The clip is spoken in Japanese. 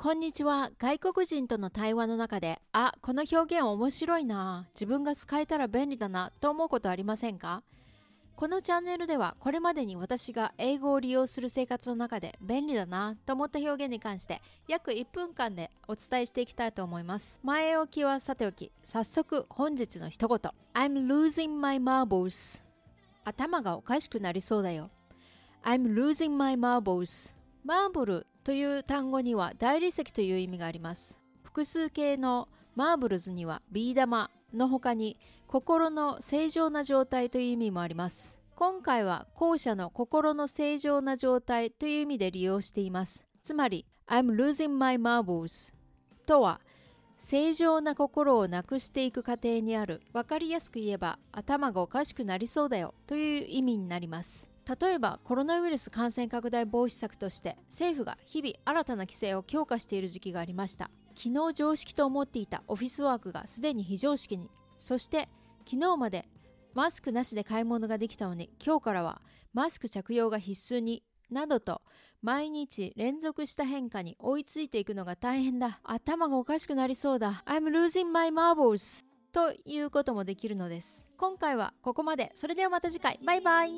こんにちは。外国人との対話の中で、あ、この表現面白いな。自分が使えたら便利だな。と思うことありませんか？このチャンネルではこれまでに私が英語を利用する生活の中で便利だなと思った表現に関して約1分間でお伝えしていきたいと思います。前置きはさておき、早速本日の一言。I'm losing my marbles. 頭がおかしくなりそうだよ。I'm losing my marbles. マーブルという単語には大理石という意味があります。複数形のマーブルズにはビー玉の他に心の正常な状態という意味もあります。今回は後者の心の正常な状態という意味で利用しています。つまり I'm losing my marbles とは正常な心をなくしていく過程にある分かりやすく言えば頭がおかしくなりそうだよという意味になります。例えばコロナウイルス感染拡大防止策として政府が日々新たな規制を強化している時期がありました。昨日常識と思っていたオフィスワークがすでに非常識にそして昨日までマスクなしで買い物ができたのに今日からはマスク着用が必須になどと毎日連続した変化に追いついていくのが大変だ。頭がおかしくなりそうだ。I'm losing my marbles ということもできるのです。今回はここまで。それではまた次回。バイバイ。